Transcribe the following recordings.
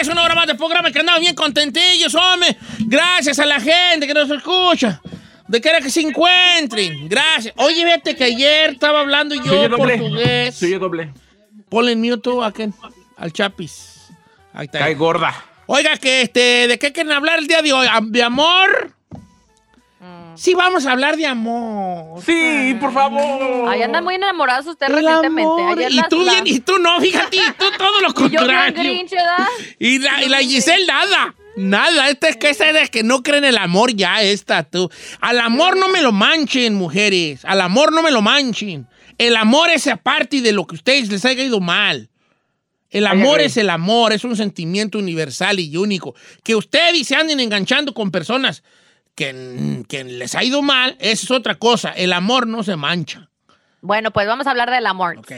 es una hora más de programa que andamos bien contentillos, hombre. Gracias a la gente que nos escucha. De quiera que se encuentren. Gracias. Oye, vete que ayer estaba hablando yo Soy portugués. Soy yo doble. Ponle en mute a Ken, al Chapis. Ahí está. Cae gorda. Oiga, que este, ¿de qué quieren hablar el día de hoy? ¿Am- ¿De amor? Sí, vamos a hablar de amor. Sí, por favor. Ay, andan muy enamorados ustedes El recientemente. amor. Y tú las- bien, y tú no, fíjate, y tú todo lo Y yo contrario. grinch, ¿verdad? Y la, y la Giselle nada. Nada, esta es que esta es de que no creen el amor ya, esta tú. Al amor no me lo manchen, mujeres. Al amor no me lo manchen. El amor es aparte de lo que a ustedes les haya ido mal. El amor es el amor, es un sentimiento universal y único. Que ustedes se anden enganchando con personas que les ha ido mal, eso es otra cosa. El amor no se mancha. Bueno, pues vamos a hablar del amor. Ok.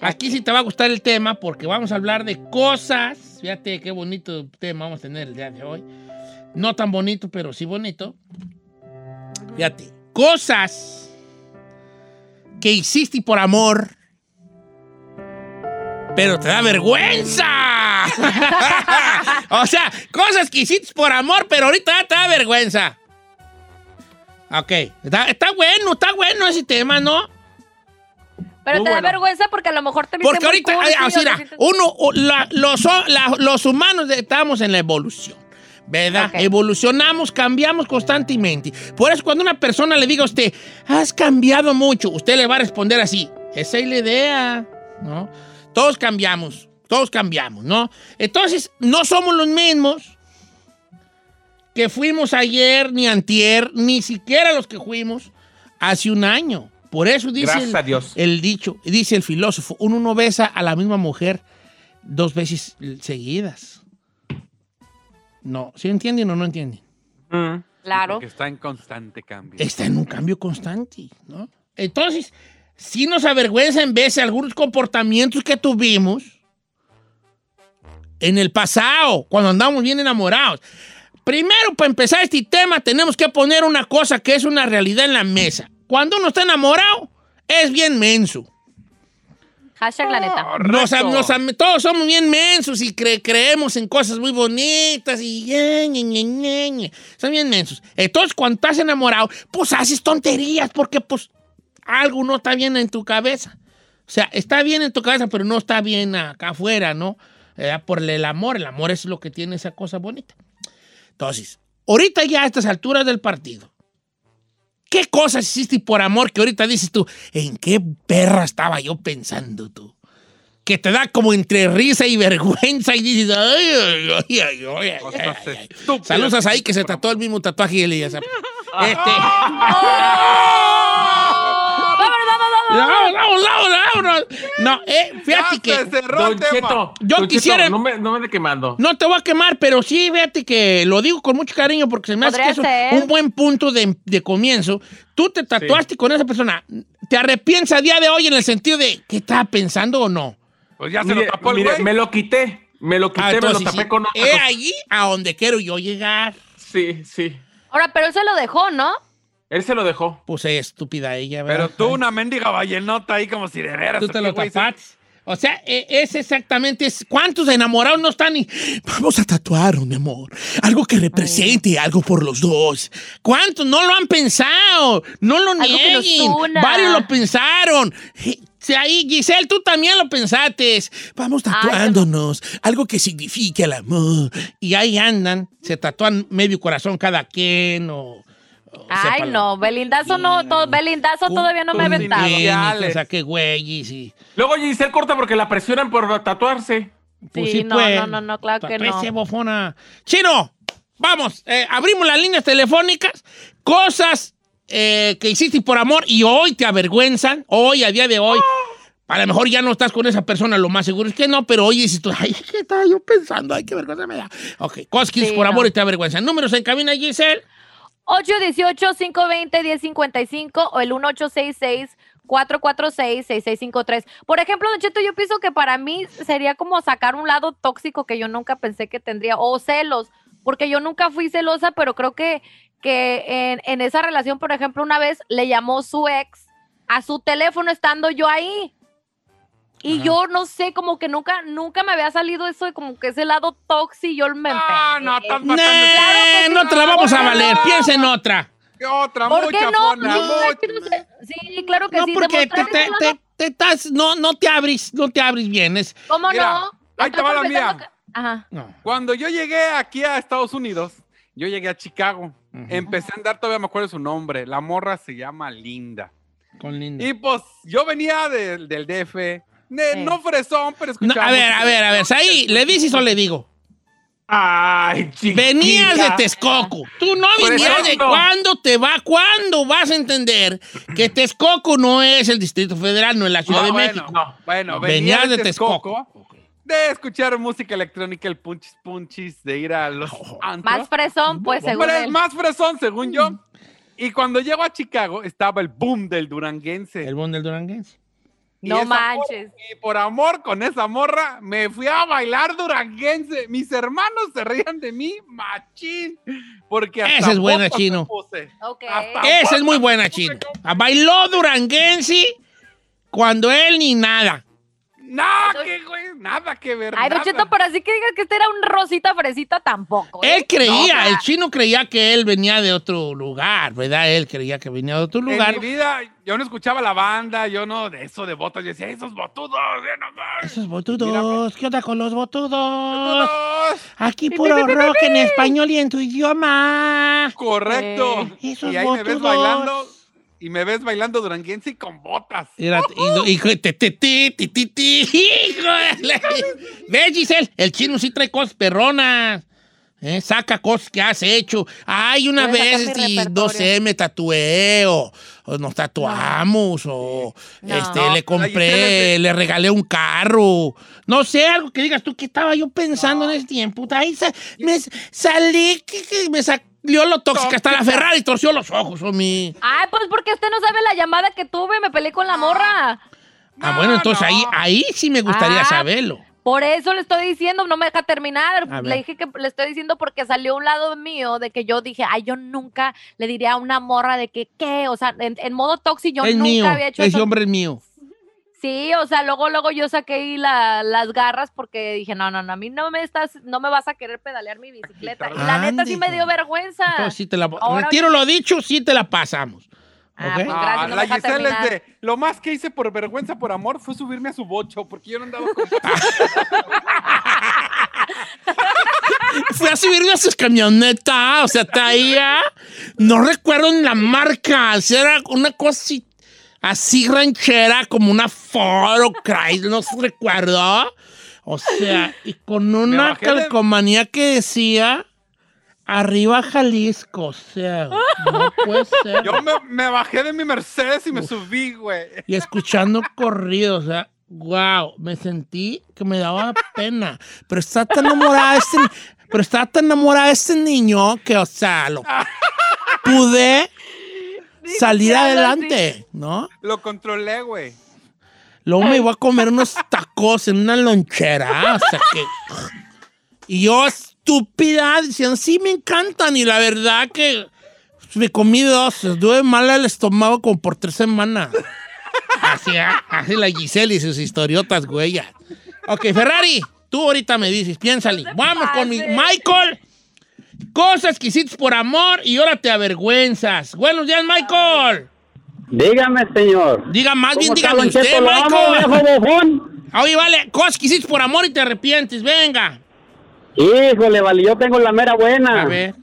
Aquí sí te va a gustar el tema porque vamos a hablar de cosas. Fíjate qué bonito tema vamos a tener el día de hoy. No tan bonito, pero sí bonito. Fíjate. Cosas que hiciste por amor, pero te da vergüenza. o sea, cosas que hiciste por amor, pero ahorita te da vergüenza. Ok. Está, está bueno, está bueno ese tema, ¿no? Pero Muy te da bueno. vergüenza porque a lo mejor te Porque muy ahorita, cursi ay, o era, sientes- uno, la- los, o- la- los humanos estamos en la evolución, ¿verdad? Evolucionamos, cambiamos constantemente. Por eso cuando una persona le diga a usted, has cambiado mucho, usted le va a responder así, esa es la idea, ¿no? Todos cambiamos, todos cambiamos, ¿no? Entonces, no somos los mismos que fuimos ayer, ni antier, ni siquiera los que fuimos hace un año. Por eso dice el, a Dios. el dicho, dice el filósofo, uno no besa a la misma mujer dos veces seguidas. No, ¿sí entienden o no entienden? Mm. Claro. Que está en constante cambio. Está en un cambio constante, ¿no? Entonces, sí nos avergüenza en veces algunos comportamientos que tuvimos en el pasado, cuando andamos bien enamorados. Primero, para empezar este tema, tenemos que poner una cosa que es una realidad en la mesa. Cuando uno está enamorado, es bien menso. Hashtag la neta. Nos, nos am- todos somos bien mensos y cre- creemos en cosas muy bonitas y ñe, ñe, ñe, ñe, ñe. son bien mensos. Entonces, cuando estás enamorado, pues haces tonterías porque pues algo no está bien en tu cabeza. O sea, está bien en tu cabeza, pero no está bien acá afuera, ¿no? Eh, por el amor, el amor es lo que tiene esa cosa bonita. Entonces, ahorita ya a estas alturas del partido, ¿qué cosas hiciste por amor que ahorita dices tú, ¿en qué perra estaba yo pensando tú? Que te da como entre risa y vergüenza y dices, ay, ay, ay, ay, ay, ay, Cosas ay, ay". estúpidas Saludos que ahí que se tatuó el mismo tatuaje y él ya sabe. Este, ¡Vámonos, vámonos, vámonos! no, no, no, no, no. No, eh, fíjate que Don. Cheto. Yo Don quisiera- Cheto, no me, no me ande quemando. no te voy a quemar, pero sí, fíjate que lo digo con mucho cariño porque se me hace que es ser. un buen punto de, de comienzo. Tú te tatuaste con esa persona. ¿Te arrepientes a día de hoy en el sentido de que estaba pensando o no? Pues ya se Mire, lo tapó el mire, güey. me lo quité. Me lo quité, Ah, me lo tapé sí. con otra He cosa. ahí a donde quiero yo llegar. Sí, sí. Ahora, pero él se lo dejó, ¿no? Él se lo dejó. Pues es estúpida ella, ¿verdad? Pero tú una mendiga vallenota ahí como si de veras. Tú te ¿qué lo tapaste. O sea, e- es exactamente, es, ¿cuántos enamorados no están y vamos a tatuar, mi amor? Algo que represente algo por los dos. ¿Cuántos no lo han pensado? No lo Algo nieguen. Varios lo pensaron. Si ahí, Giselle, tú también lo pensaste. Vamos tatuándonos, algo que signifique el amor. Y ahí andan, se tatúan medio corazón cada quien o... Ay, no, Belindazo no, to- Belindazo todavía no me ha aventado. O sea, qué güey, sí. Luego Giselle corta porque la presionan por tatuarse. Pues Sí, sí, no, pues. no, no, no, claro que no. Tapese, bofona. Chino, vamos, eh, abrimos las líneas telefónicas. Cosas eh, que hiciste por amor y hoy te avergüenzan. Hoy, a día de hoy. A lo mejor ya no estás con esa persona, lo más seguro es que no, pero hoy dices tú, ay, ¿qué estaba yo pensando? Ay, qué vergüenza me da. Ok, cosas que hiciste Sí, por no. amor y te avergüenzan. Números en cabina, Giselle. 818-520-1055 o el 1866-446-6653. Por ejemplo, Don Cheto, yo pienso que para mí sería como sacar un lado tóxico que yo nunca pensé que tendría, o celos, porque yo nunca fui celosa, pero creo que, que en, en esa relación, por ejemplo, una vez le llamó su ex a su teléfono estando yo ahí. Y Ajá. yo no sé, como que nunca, nunca me había salido eso de como que ese lado tóxico, yo me Ah, no, estás matando. Sí. no te la vamos a ¿Por qué valer. no? Piensa en otra. ¿Qué otra? ¿Por mucha qué no? fona, Sí, mucha. Sí, claro que No, sí. porque te, te- te- te estás, no, no te abres, no te abres bien. Es, ¿Cómo Mira, no? ahí te va la mía. que- Ajá. no. Cuando yo llegué aquí a Estados Unidos, yo llegué a Chicago. Ujú. Empecé a andar, todavía me acuerdo su nombre. La morra se llama Linda. Con linda. Y pues yo venía del- del DF. No fresón, pero No, escuchaba. a ver, a ver, a ver. Ahí, ¿le dices o le digo? Ay, chiquita. Venías de Texcoco. Tú no venías eso de cuándo te va, cuándo vas a entender que Texcoco no es el Distrito Federal, no es la Ciudad de bueno, México. No. Bueno, Venías venía de Texcoco. Texcoco. De escuchar música electrónica, el punchis punchis, de ir a los antros. Más fresón, pues, según Hombre, él. más fresón, según yo. Y cuando llego a Chicago, estaba el boom del duranguense. El bon del Duranguense. No manches. morra- y por amor con esa morra, me fui a bailar duranguense. Mis hermanos se reían de mí, machín. Porque hasta Esa es buena, Chino. puse. Ok. Hasta- Esa es muy buena, chino. Bailó Duranguense cuando él ni nada. Nada que, güey, nada que ver. Ay, Don nada. Cheto, pero así que digas que este era un rosita fresita tampoco. ¿eh? Él creía, No, el chino creía que él venía de otro lugar, ¿verdad? Él creía que venía de otro lugar. En mi vida, yo no escuchaba la banda, yo no, de eso de botas, yo decía, esos botudos, ya no. Esos botudos, ¿qué onda con los botudos? Botudos. Aquí puro rock en español y en tu idioma. Correcto. Eh, esos y ahí me ves botudos. bailando, y me ves bailando duranguense y con botas. Era, y, y, te, te, ti, ti, ti, ti, híjole. ¿Ves, Giselle? El chino sí trae cosas perronas. ¿eh? Saca cosas que has hecho. Ay, una vez, y, no sé, me tatué o, o nos tatuamos o No. este, No, le compré, le regalé un carro. No sé, algo que digas tú, ¿qué estaba yo pensando en ese tiempo? Ahí sa- me salí, que, que me salió lo tóxico. Hasta la Ferrari torció los ojos, mi. Ay, pues porque usted no sabe la llamada que tuve, me peleé con la morra. Ah, bueno, entonces no. ahí, ahí sí me gustaría Ah, saberlo. Por eso le estoy diciendo, no me deja terminar. Le dije que le estoy diciendo porque salió un lado mío de que yo dije, ay, yo nunca le diría a una morra de que, ¿qué? O sea, en, en modo tóxico yo es nunca mío, había hecho ese eso. hombre es mío. Sí, o sea, luego, luego yo saqué ahí la- las garras porque dije, no, no, no, a mí no me estás, no me vas a querer pedalear mi bicicleta. Y la neta sí me dio vergüenza. Entonces sí te la Ahora retiro lo dicho, sí te la pasamos. Ah, pues, gracias, no la Giselle es de, lo más que hice por vergüenza, por amor, fue subirme a su bocho, porque yo no andaba con Fui a subirme a sus camionetas, o sea, traía, no recuerdo en la marca, o sea, era una cosa así, así ranchera, como una Ford o Chrysler, no se recuerdo. O sea, y con una de- calcomanía que decía, arriba Jalisco, o sea, no puede ser. Yo me, me bajé de mi Mercedes y me subí, güey. y escuchando corrido, o sea, wow, me sentí que me daba pena. Pero está tan enamorada este, pero está tan enamorada este niño que, o sea, lo pude salir adelante, ¿no? Lo controlé, güey. Luego me iba a comer unos tacos en una lonchera, o sea que... Y yo, estúpida, diciendo, sí, me encantan. Y la verdad que me comí dos. Estuve mal al estómago como por tres semanas. Así, así la Giselle y sus historiotas, güey. Ok, Ferrari, tú ahorita me dices, piénsale. Vamos con mi. Michael. Cosas que hiciste por amor y ahora te avergüenzas. Buenos días, Michael. Dígame, señor. Diga más bien, ¿Cómo está, dígame usted, amo, Michael. bofón. Oye, vale, cosas que hiciste por amor y te arrepientes, venga. Híjole, vale, yo tengo la mera buena. A ver.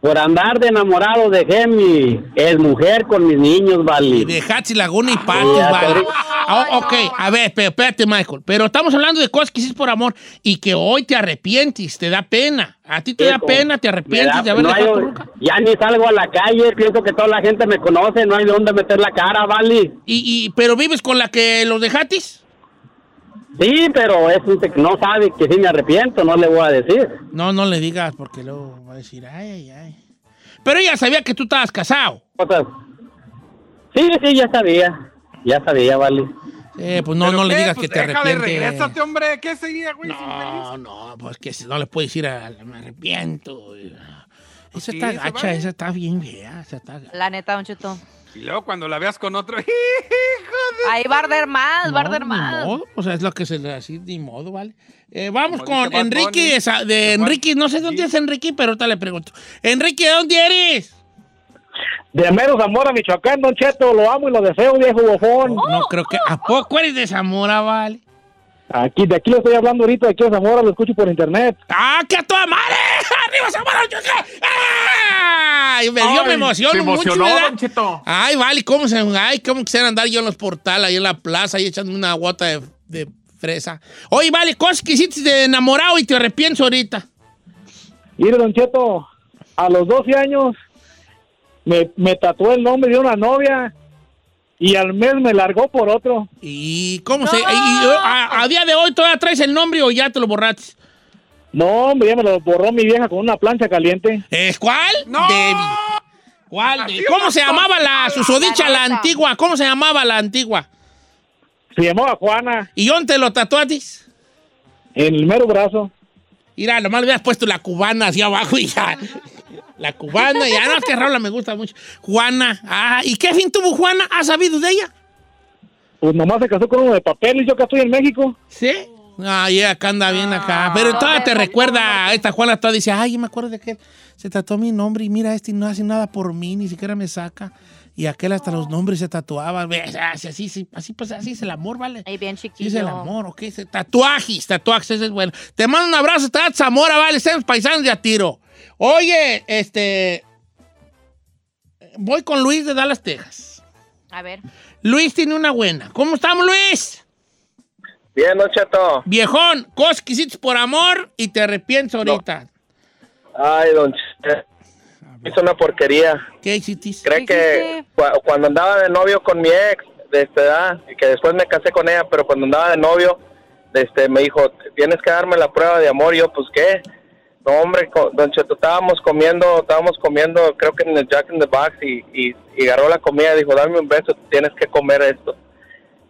Por andar de enamorado dejé mi es mujer con mis niños, vale. De Hatsi Laguna y Patis, ya, vale. Ah, ok, a ver, pero espérate, Michael. Pero estamos hablando de cosas que hiciste por amor y que hoy te arrepientes, te da pena. A ti te da pena, te arrepientes da- de haber no hay- dejado tu. Ya ni salgo a la calle, pienso que toda la gente me conoce, no hay de dónde meter la cara, vale. Y, y, pero vives con la que los dejatis. Sí, pero es no sabe que sí me arrepiento, no le voy a decir. No, no le digas porque luego va a decir, ay, ay, ay. Pero ella sabía que tú estabas casado. Cosas. Sí, sí, ya sabía. Ya sabía, vale. Eh, pues no, ¿Pero no le digas Pues que te arrepientes. regrésate, hombre. ¿Qué seguía, güey? sin feliz? No, no, pues que si no le puedes decir a, me arrepiento. Esa Pues sí, está gacha, vale. esa está bien fea, esa está. La neta, Don Cheto. Y luego cuando la veas con otro, hijo Ahí va a arder más, va a arder ni más. modo, o sea, es lo que se le así, ni modo, ¿vale? Eh, vamos Como con Enrique, esa- de. Enrique, no sé dónde es Enrique, pero ahorita le pregunto. Enrique, ¿de dónde eres? De Mero Zamora, Michoacán, Don Cheto, lo amo y lo deseo, viejo bofón. No creo que, ¿a poco eres de Zamora, vale? Aquí, de aquí le estoy hablando ahorita, de aquí a Zamora, lo escucho por internet. ¡Ah, que a toda madre! ¡Arriba Zamora, Michoacán! ¡Ay! Me, yo me Ay, emociono se mucho, emocionó, ¿verdad? Don Cheto. Ay, vale, ¿cómo se, ay, cómo quisiera andar yo en los portales, ahí en la plaza, ahí echándome una gota de, de fresa. Oye, vale, cosas que hiciste de enamorado y te arrepiento ahorita. Mire, Don Cheto, a los 12 años me, me tatué el nombre de una novia y al mes me largó por otro. ¿Y cómo se...? ¡No! y- y- a, a día de hoy todavía traes el nombre o ya te lo borraste? No, hombre, ya me lo borró mi vieja con una plancha caliente. ¿Es cuál? ¡No! Debbie. ¿Cuál? De- ¿Cómo se llamaba la susodicha, la antigua? ¿Cómo se llamaba la antigua? Se llamaba Juana, ¿Y dónde te lo tatuaste? en el mero brazo. Mira, nomás le hubieras puesto la cubana hacia abajo y ya. La cubana, ya no, es que Raula me gusta mucho. Juana, ah, ¿y qué fin tuvo Juana? ¿Has sabido de ella? Pues nomás se casó con uno de papel y yo que estoy en México. ¿Sí? Ay, acá anda bien acá. Pero todavía te recuerda, esta Juana toda dice, ay, me acuerdo de que se tatuó mi nombre y mira, este no hace nada por mí, ni siquiera me saca. Y aquel hasta los nombres se tatuaba. Así, así, así, pues así es el amor, ¿vale? Ahí bien chiquillo. es el amor, ¿ok? Tatuajes, tatuajes, ese es bueno. Te mando un abrazo, está Zamora, vale, estamos paisanos de a tiro. Oye, este. Voy con Luis de Dallas, Texas. A ver. Luis tiene una buena. ¿Cómo estamos, Luis? Bien, Don Cheto. Viejón, cosas que hiciste por amor y te arrepientes ahorita. Ay, Don Cheto. Hizo una porquería. ¿Qué hiciste? ¿Qué que cuando andaba de novio con mi ex de esta edad, y que después me casé con ella, pero cuando andaba de novio, este, me dijo, tienes que darme la prueba de amor. Y yo, pues, ¿qué? No, hombre, Don Cheto, estábamos comiendo, estábamos comiendo, creo que en el Jack in the Box, y, y, y agarró la comida y dijo, dame un beso, tienes que comer esto.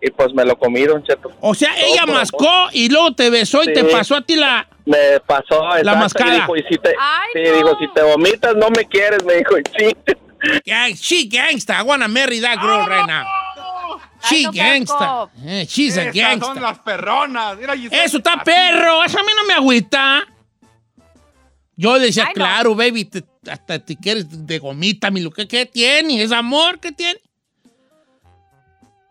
Y pues me lo comí, Don Cheto. O sea, Todo ella mascó y luego te besó y te pasó a ti la. Me pasó exacto, mascada. Y dijo, y si te, Ay, sí, no. dijo, si te vomitas, no me quieres, me dijo, y sí. Gang, she gangsta. I wanna marry that girl right now. She Ay, gangsta. Eh, she's a gangsta. son las perronas. Mira. Eso está Así. perro, eso a mí no me agüita. Yo decía, Ay, no. claro, baby, te- hasta te quieres de gomita, mi lo que ¿qué tiene? ¿Es amor? ¿Qué tiene?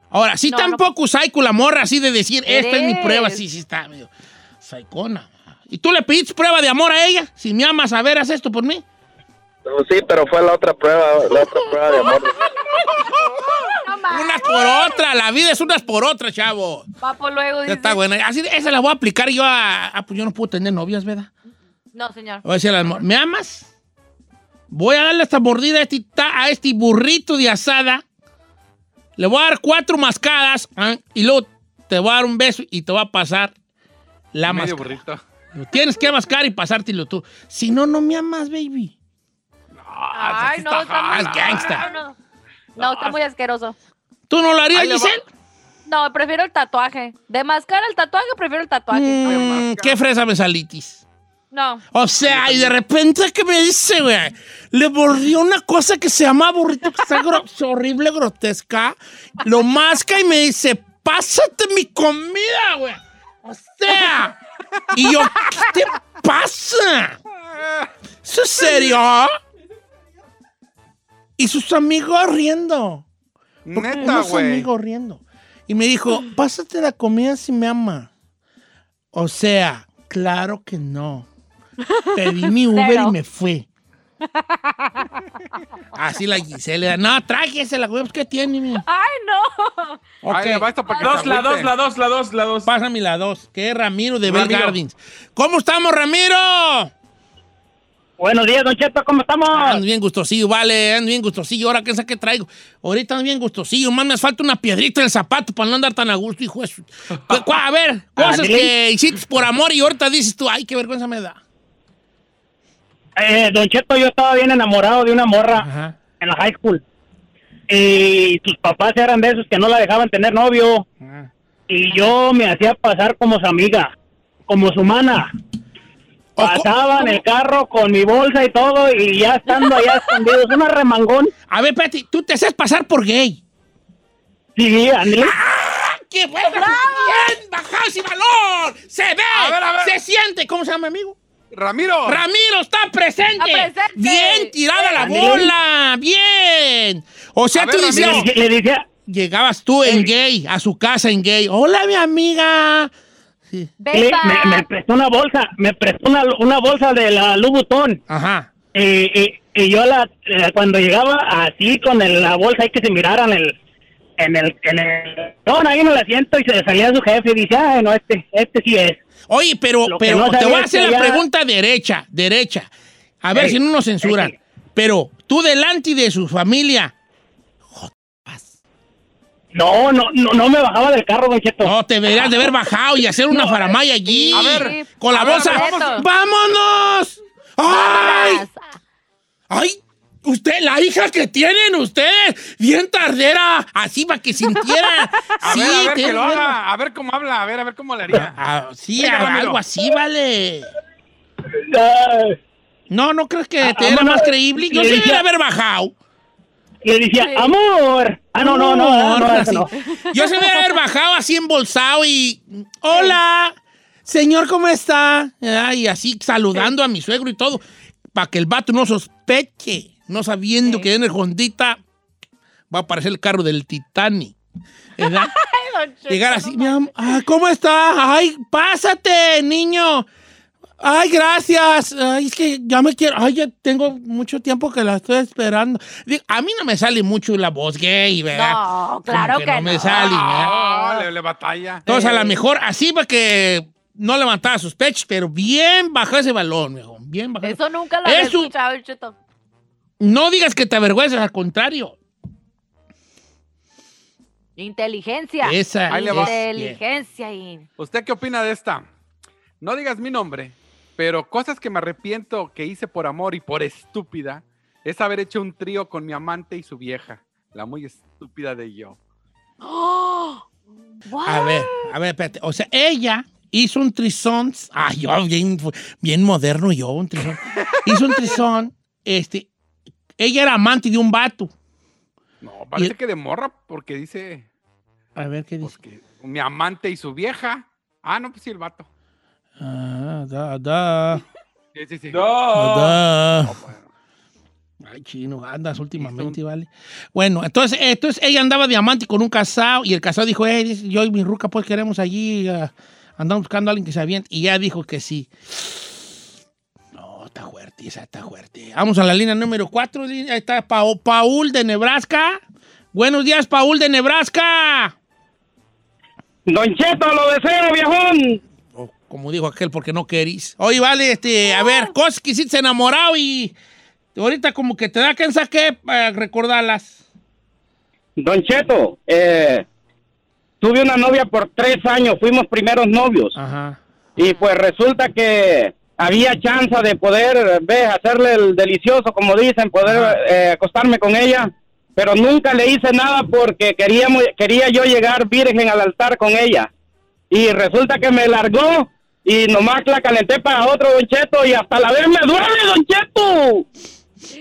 Ahora, sí No, tampoco psycho la morra así de decir, esta es mi prueba, sí, sí está medio psychona. ¿Y tú le pediste prueba de amor a ella? Si me amas, a ver, haz esto por mí. Pero sí, pero fue la otra prueba, la otra prueba de amor. No. Unas por otra, la vida es unas por otra, chavo. Papo luego Ya dice. está buena. Así, esa la voy a aplicar yo a... Ah, pues yo no puedo tener novias, ¿verdad? No, señor. Voy a decir a la mu- ¿me amas? Voy a darle esta mordida a este, ta- a este burrito de asada. Le voy a dar cuatro mascadas ¿ah? y luego te voy a dar un beso y te voy a pasar la Medio mascada. burrito. Lo tienes que mascar y pasártelo tú. Si no, no me amas, baby. Ah, Ay, no, está está muy gangsta. No, no. No, está muy asqueroso. ¿Tú no lo harías, va. Giselle? No, prefiero el tatuaje. De mascar el tatuaje, prefiero el tatuaje. Mm, ¿Qué fresa me salitis? No. O sea, y de repente, ¿qué me dice, güey? Le mordió una cosa que se llama burrito, que está gro- horrible, grotesca. Lo masca y me dice, pásate mi comida, güey. O sea, y yo, ¿qué te pasa? ¿Eso es serio? Y sus amigos riendo. Porque Neta, güey. amigos riendo. Y me dijo, pásate la comida si me ama. O sea, claro que no. Pedí mi Uber Cero. y me fui. Así la Gisela. No, tráigese la güey. ¿Qué tiene, mi? Ay, no. Ok, va esto para que Dos, se la agüite. dos, la dos, la dos, la dos. pásame la dos. Que es Ramiro de Bell Ramiro. Gardens. ¿Cómo estamos, Ramiro? Buenos días, Don Cheto, ¿cómo estamos? Ando bien gustosillo, vale, ando bien gustosillo. Ahora, ¿qué sé qué traigo? Ahorita ando bien gustosillo. Más me falta una piedrita en el zapato para no andar tan a gusto, hijo de su- Cu- cu- A ver, cosas que hiciste por amor y ahorita dices tú, ay, qué vergüenza me da. Eh, don Cheto, yo estaba bien enamorado de una morra Ajá. en la high school. Y sus papás eran de esos que no la dejaban tener novio. ajá. Y yo me hacía pasar como su amiga, como su mana. Pasaba en el carro con mi bolsa y todo y ya estando allá escondidos. Una remangón. A ver, Peti, tú te haces pasar por gay. Sí, Andrés. ¡Qué bueno! ¡Bien! ¡Bajado ese valor! ¡Se ve! A ver, a ver. ¡Se siente! ¿Cómo se llama, amigo? Ramiro. ¡Ramiro está presente! Está presente. ¡Bien tirada la bola! ¡Bien! O sea, A tú ver, decías. Le, le decía, llegabas tú en gay, a su casa en gay. ¡Hola, mi amiga! Sí. le- me, me prestó una bolsa, me prestó una, una bolsa de la Louboutin. Ajá. Y, y- y yo la, eh, cuando llegaba así con el- la bolsa ahí que se mirara en el, en el, en el, no, ahí en el asiento y se salía su jefe y dice, ay, no, este, este sí es. Oye, pero, Lo pero no te voy a hacer la ya- pregunta derecha, derecha. A ver Ey, si no nos censuran. ey. Pero tú delante de su familia. No, no, no, no me bajaba del carro, don Cheto. No, te deberías de haber bajado y hacer una faramaya allí. A ver, Con la bolsa. ¡Vámonos! ¡Ay! ¡Ay! Usted, la hija que tienen ustedes, bien tardera, así para que sintiera. A sí, ver, a ver, que lo haga. A ver cómo habla. A ver, a ver cómo le haría. Ah, sí, Venga, Ramiro. algo así, vale. No, no crees que Ah, te era más creíble. Yo sí dije- debería haber bajado. le decía, Sí. amor. Ah, no, no, no, no, no, eso así. no. Yo se me haber bajado así embolsado y. ¡Hola! Señor, ¿cómo está? Ah, Y así saludando a mi suegro y todo. Para que el vato no sospeche. No sabiendo Sí. que en el Hondita va a aparecer el carro del Titanic. ¿Verdad? Llegar así, mi am- ah, ¿cómo está? Ay, pásate, niño. Ay, gracias. Ay, es que ya me quiero. Ay, ya tengo mucho tiempo que la estoy esperando. Digo, A mí no me sale mucho la voz gay, ¿verdad? No, claro Como que, no me no. sale, ¿verdad? Ah, le, le batalla. Entonces, a lo mejor así para que no levantaba sospechas, pero bien bajó ese balón, mijo. Bien bajó. Eso nunca lo había escuchado, Cheto. No digas que te avergüenzas, al contrario. Inteligencia. Esa Ahí le va. es- Inteligencia. y- ¿Usted qué opina de esta? No digas mi nombre, pero cosas que me arrepiento que hice por amor y por estúpida es haber hecho un trío con mi amante y su vieja, la muy estúpida de yo. ¡Oh! A ver, a ver, espérate. O sea, ella hizo un trizón. Ah, yo, bien, bien moderno yo, un trizón. Hizo un trizón. Este, ella era amante de un vato. No, parece Y- que de morra porque dice A ver qué pues, dice. que mi amante y su vieja. Ah, no, pues sí, el vato. Ah, da, da, Sí, sí, sí. No. da. No, bueno. Ay, chino, andas últimamente, ¿vale? Bueno, entonces, entonces ella andaba de amante con un casado y el casado dijo, eh, yo y mi ruca pues queremos allí, ah, andamos buscando a alguien que se aviente. Y ya dijo que sí. Está fuerte, esa está fuerte. Vamos a la línea número 4, ahí está Pau- Paul de Nebraska. Buenos días, Paul de Nebraska. Don Cheto, lo deseo, viejón. O como dijo aquel, porque no querís. Oye, vale, este, a ver, cosas que hiciste enamorado y ahorita como que te da que saque para recordarlas. Don Cheto, eh, tuve una novia por tres años, fuimos primeros novios. Ajá. Y pues resulta que había chance de poder, ve, hacerle el delicioso, como dicen, poder eh, acostarme con ella. Pero nunca le hice nada porque queríamos, quería yo llegar virgen al altar con ella. Y resulta que me largó y nomás la calenté para otro, Don Cheto, y hasta la vez me duele, Don Cheto.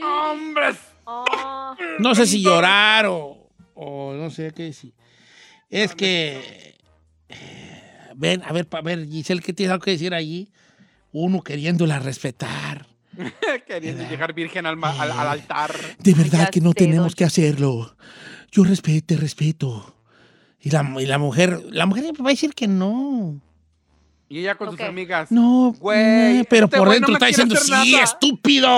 ¡Hombres! Oh, No sé si llorar o, o no sé qué decir. Es que. eh, Ven, a ver, a ver, Giselle, ¿qué tienes algo que decir allí? Uno queriéndola respetar. Queriendo llegar virgen al, al- al altar. De verdad que no sé, tenemos don- que hacerlo. Yo respeto, te respeto. Y la, y la mujer, la mujer va a decir que no. Y ella con Ok. sus amigas. No, Güey, eh, pero este por no dentro está diciendo, sí, nada". estúpido.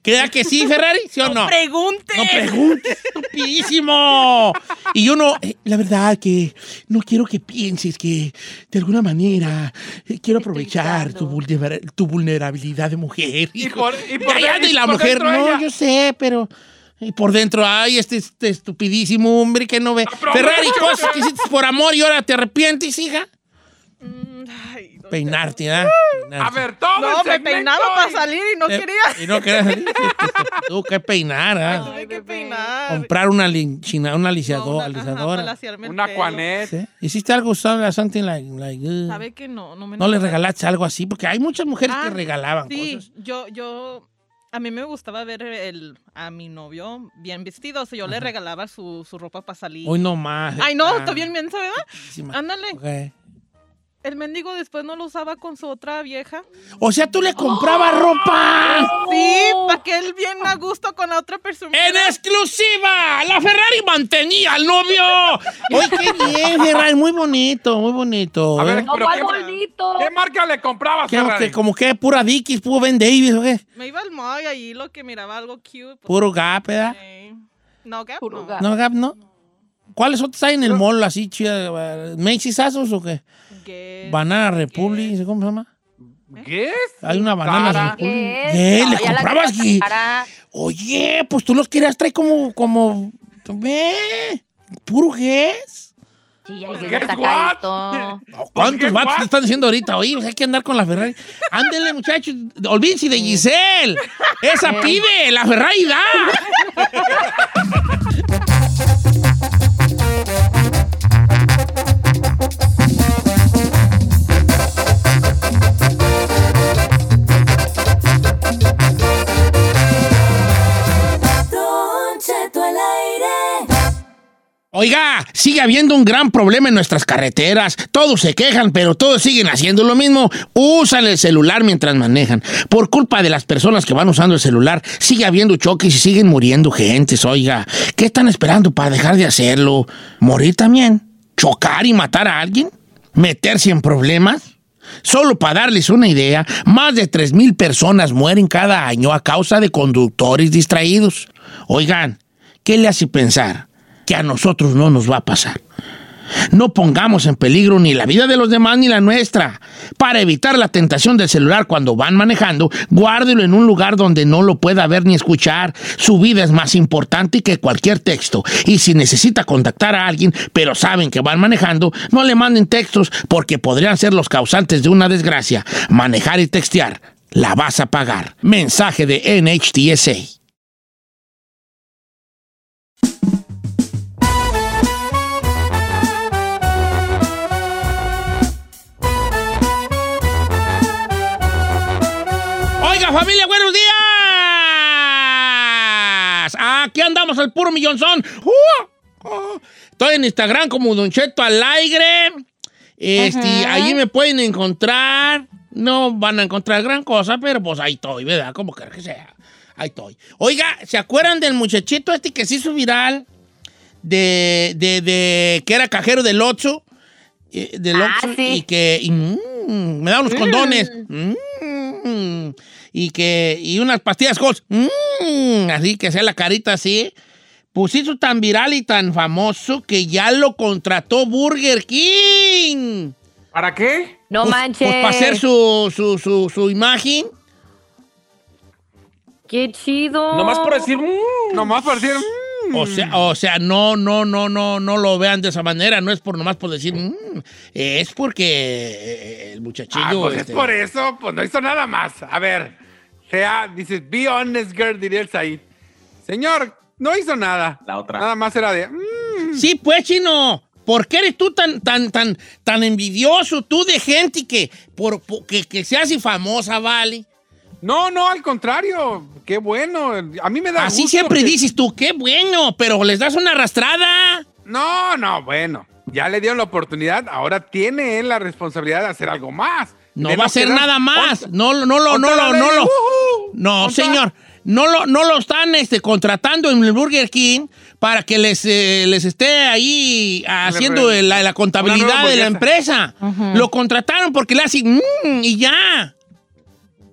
¿Queda que sí, Ferrari? ¿Sí o no? Pregunte. No preguntes, estupidísimo. Y yo no, eh, la verdad que no quiero que pienses que de alguna manera eh, quiero aprovechar tu, vulnera- tu vulnerabilidad de mujer. Y por- y por Ya, ya, de- y la por mujer, no, ella. yo sé, pero... Y por dentro, ay, este, este estupidísimo hombre que no ve. Ferrari, cosas que hiciste por amor y ahora te arrepientes, hija. Peinarte, ¿ah? A ver, todo No, el me peinaba para salir y no Eh, quería. Y no querías salir. Tuvo que peinar, ¿ah? Tuve que bebé. peinar. Comprar una, linchina- una No, aliciador- una- ajá, para alisadora. el Una pelo. Quanet. ¿Sí? ¿Hiciste algo usando something like, like, uh, ¿Sabe que no? No, me ¿No le regalaste algo así? Porque hay muchas mujeres Ah, que regalaban Sí, cosas. yo, yo A mí me gustaba ver el, a mi novio bien vestido, o sea, yo le regalaba su, su ropa para salir. Hoy no más. Ay, no, Ah, está bien menso, ¿verdad? Ándale. ok. El mendigo después no lo usaba con su otra vieja. O sea, tú le comprabas ropa. Sí, para que él bien a gusto con la otra persona. ¡En exclusiva! ¡La Ferrari mantenía al novio! ¡Oye, qué bien, Ferrari! Muy bonito, muy bonito. A ver, ¿eh? No, pero ¿cuál ¿qué, bonito? ¿qué marca le comprabas, ¿Qué, Ferrari? que, como que pura Dickies, puro Ben Davis, ¿o qué? Me iba al mall y ahí lo que miraba algo cute. pues, Puro Gap, ¿verdad? eh, No, Gap, Puro no. Gap. ¿No, Gap, no? ¿Cuáles otros hay en el mall así, chida? ¿Macy's Asos o qué? Guess. Banana Republic, ¿cómo se llama? ¿Qué es? Hay una banana. ¿Qué? ¿Qué? ¿Le comprabas. Oye, pues tú los querías traer como, como, ve, puro Guess. Sí, ya Pues, está what? ¿Cuántos ¿qué vatos te están diciendo ahorita? Oye, pues hay que andar con la Ferrari. Ándele, muchachos. Olvídense de Giselle. Esa pide, la Ferrari da. Oiga, sigue habiendo un gran problema en nuestras carreteras. Todos se quejan, pero todos siguen haciendo lo mismo. Usan el celular mientras manejan. Por culpa de las personas que van usando el celular, sigue habiendo choques y siguen muriendo gentes. Oiga, ¿qué están esperando para dejar de hacerlo? ¿Morir también? ¿Chocar y matar a alguien? ¿Meterse en problemas? Solo para darles una idea, más de 3.000 personas mueren cada año a causa de conductores distraídos. Oigan, ¿qué le hace pensar que a nosotros no nos va a pasar? No pongamos en peligro ni la vida de los demás ni la nuestra. Para evitar la tentación del celular cuando van manejando, guárdelo en un lugar donde no lo pueda ver ni escuchar. Su vida es más importante que cualquier texto. Y si necesita contactar a alguien, pero saben que van manejando, no le manden textos porque podrían ser los causantes de una desgracia. Manejar y textear. La vas a pagar. Mensaje de NHTSA. Familia, buenos días. Aquí andamos al puro millonzón. Estoy en Instagram como Don Cheto al aire. Este, Ajá. allí me pueden encontrar. No van a encontrar gran cosa, pero pues ahí estoy, ¿verdad? Como quiera que sea. Ahí estoy. Oiga, ¿se acuerdan del muchachito este que se hizo viral? De, de, de que era cajero del Oxxo. eh, Del Ah, sí. y que y, mm, me da unos condones. Mm, y que y unas pastillas Halls. Mm, así que sea la carita así. Pues hizo tan viral y tan famoso que ya lo contrató Burger King. ¿Para qué? No Pues- manches. Pues para hacer su, su, su, su imagen. Qué chido. Nomás por decir. mm, Nomás por decir... O sea, o sea, no, no, no, no, no lo vean de esa manera. No es por nomás por decir, "Mm", es porque eh, el muchachillo. Ah, pues este, es por eso, pues no hizo nada más. A ver, sea, dices, be honest, girl, diría el Said. Señor, no hizo nada. La otra. Nada más era de, mm, Sí, pues, chino. ¿Por qué eres tú tan, tan, tan, tan envidioso tú de gente que, por, por- que, que se hace famosa, vale? no, no, al contrario, qué bueno. A mí me da Así gusto siempre que- dices tú, qué bueno, pero les das una arrastrada. No, no, bueno, ya le dieron la oportunidad, ahora tiene él la responsabilidad de hacer algo más. No va a quedar- nada más. No, no, lo, no, no ley, lo. ¡ujú! No, Ponte- señor. No lo, no lo están este, contratando en el Burger King para que les, eh, les esté ahí haciendo la, contabilidad de la empresa. Lo contrataron porque le hacen "Mm", y ya.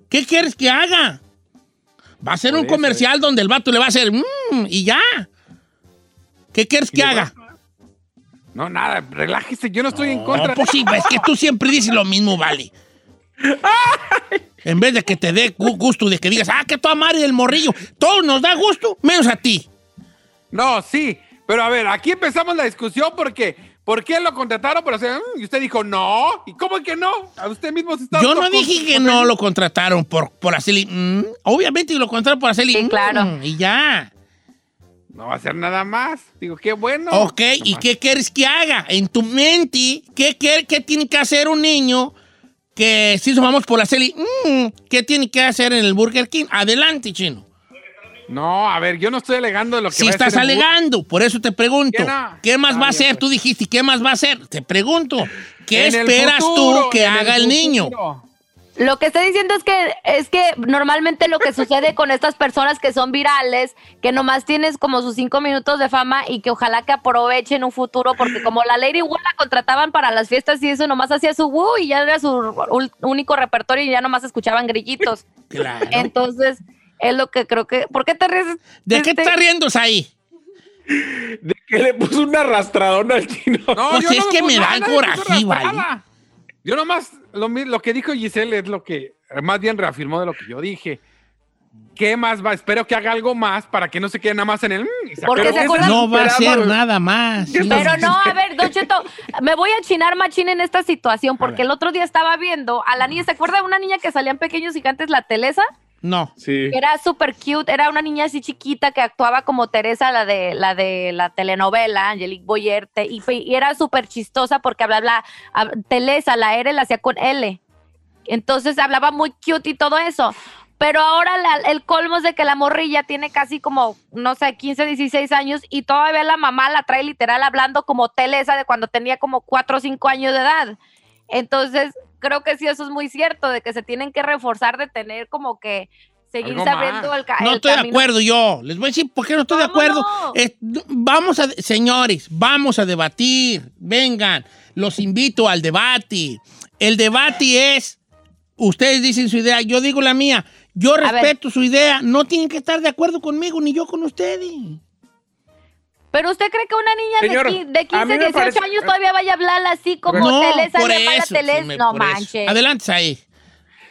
¿Qué quieres que haga? Va a ser un comercial donde el vato le va a hacer "Mm", y ya. ¿Qué quieres que haga? No, nada, relájese, yo no estoy en contra. No, pues sí, es que tú siempre dices lo mismo, vale. En vez de que te dé gu- gusto de que digas, ah, que toda madre del morrillo. Todos nos da gusto, menos a ti. No, sí, pero a ver, aquí empezamos la discusión porque ¿por qué lo contrataron por hacer? mm, Y usted dijo no. ¿Y cómo que no? A usted mismo se está. Yo no dije que no lo contrataron por, por hacerle. mm. Obviamente lo contrataron por hacerle. Sí, mm, claro. Y ya. No va a hacer nada más. Digo, qué bueno. Ok, ¿y qué quieres que haga? En tu mente, ¿qué, qué, qué tiene que hacer un niño que se hizo famoso por la serie, mm, ¿qué tiene que hacer en el Burger King? Adelante, chino. No, a ver, yo no estoy alegando lo que Si va a estás hacer el Burger- alegando, por eso te pregunto, ¿Qué más Ah, va a hacer? pues. Tú dijiste, ¿qué más va a hacer? Te pregunto, ¿qué En esperas futuro, tú que haga el, niño? Lo que estoy diciendo es que es que normalmente lo que sucede con estas personas que son virales, que nomás tienes como sus cinco minutos de fama y que ojalá que aprovechen un futuro, porque como la Lady Wu la contrataban para las fiestas y eso, nomás hacía su Wu y ya era su único repertorio y ya nomás escuchaban grillitos. Claro. Entonces, es lo que creo que... ¿Por qué te ríes? ¿De qué Este, te estás riendo ahí? De que le puso una arrastradona al chino. No, Pues yo es no que me puse da nada, coraje, ¿vale? Yo nomás, lo, lo que dijo Giselle es lo que más bien reafirmó de lo que yo dije. ¿Qué más va? Espero que haga algo más para que no se quede nada más en el... mm, Porque se acuerdan- No va a ser nada más. sí. Pero no, a ver, Don Cheto, me voy a chinar machín en esta situación porque el otro día estaba viendo a la niña, ¿se acuerda de una niña que salían pequeños gigantes, la Telesa? No. Sí. Era súper cute, era una niña así chiquita que actuaba como Teresa, la de la de la telenovela, Angelique Boyerte, y, y era súper chistosa porque hablaba, hab- Telesa, la R la hacía con L. Entonces hablaba muy cute y todo eso. Pero ahora la- el colmo es de que la morrilla tiene casi como, no sé, 15, 16 años y todavía la mamá la trae literal hablando como Telesa de cuando tenía como 4 o 5 años de edad. Entonces, creo que sí, eso es muy cierto, de que se tienen que reforzar, de tener como que seguir sabiendo el, ca- No el estoy de camino. acuerdo yo. Les voy a decir por qué no estoy de ¿Cómo acuerdo. no? Vamos a, señores, vamos a debatir. Vengan, los invito al debate. El debate es, ustedes dicen su idea, yo digo la mía. Yo respeto su idea. No tienen que estar de acuerdo conmigo ni yo con ustedes. Pero usted cree que una niña Señor, de, de a 15, mí me 18 parece- años todavía vaya a hablar así como no, Telesa por eso. Sí, no por eso. manches. Adelante, ahí.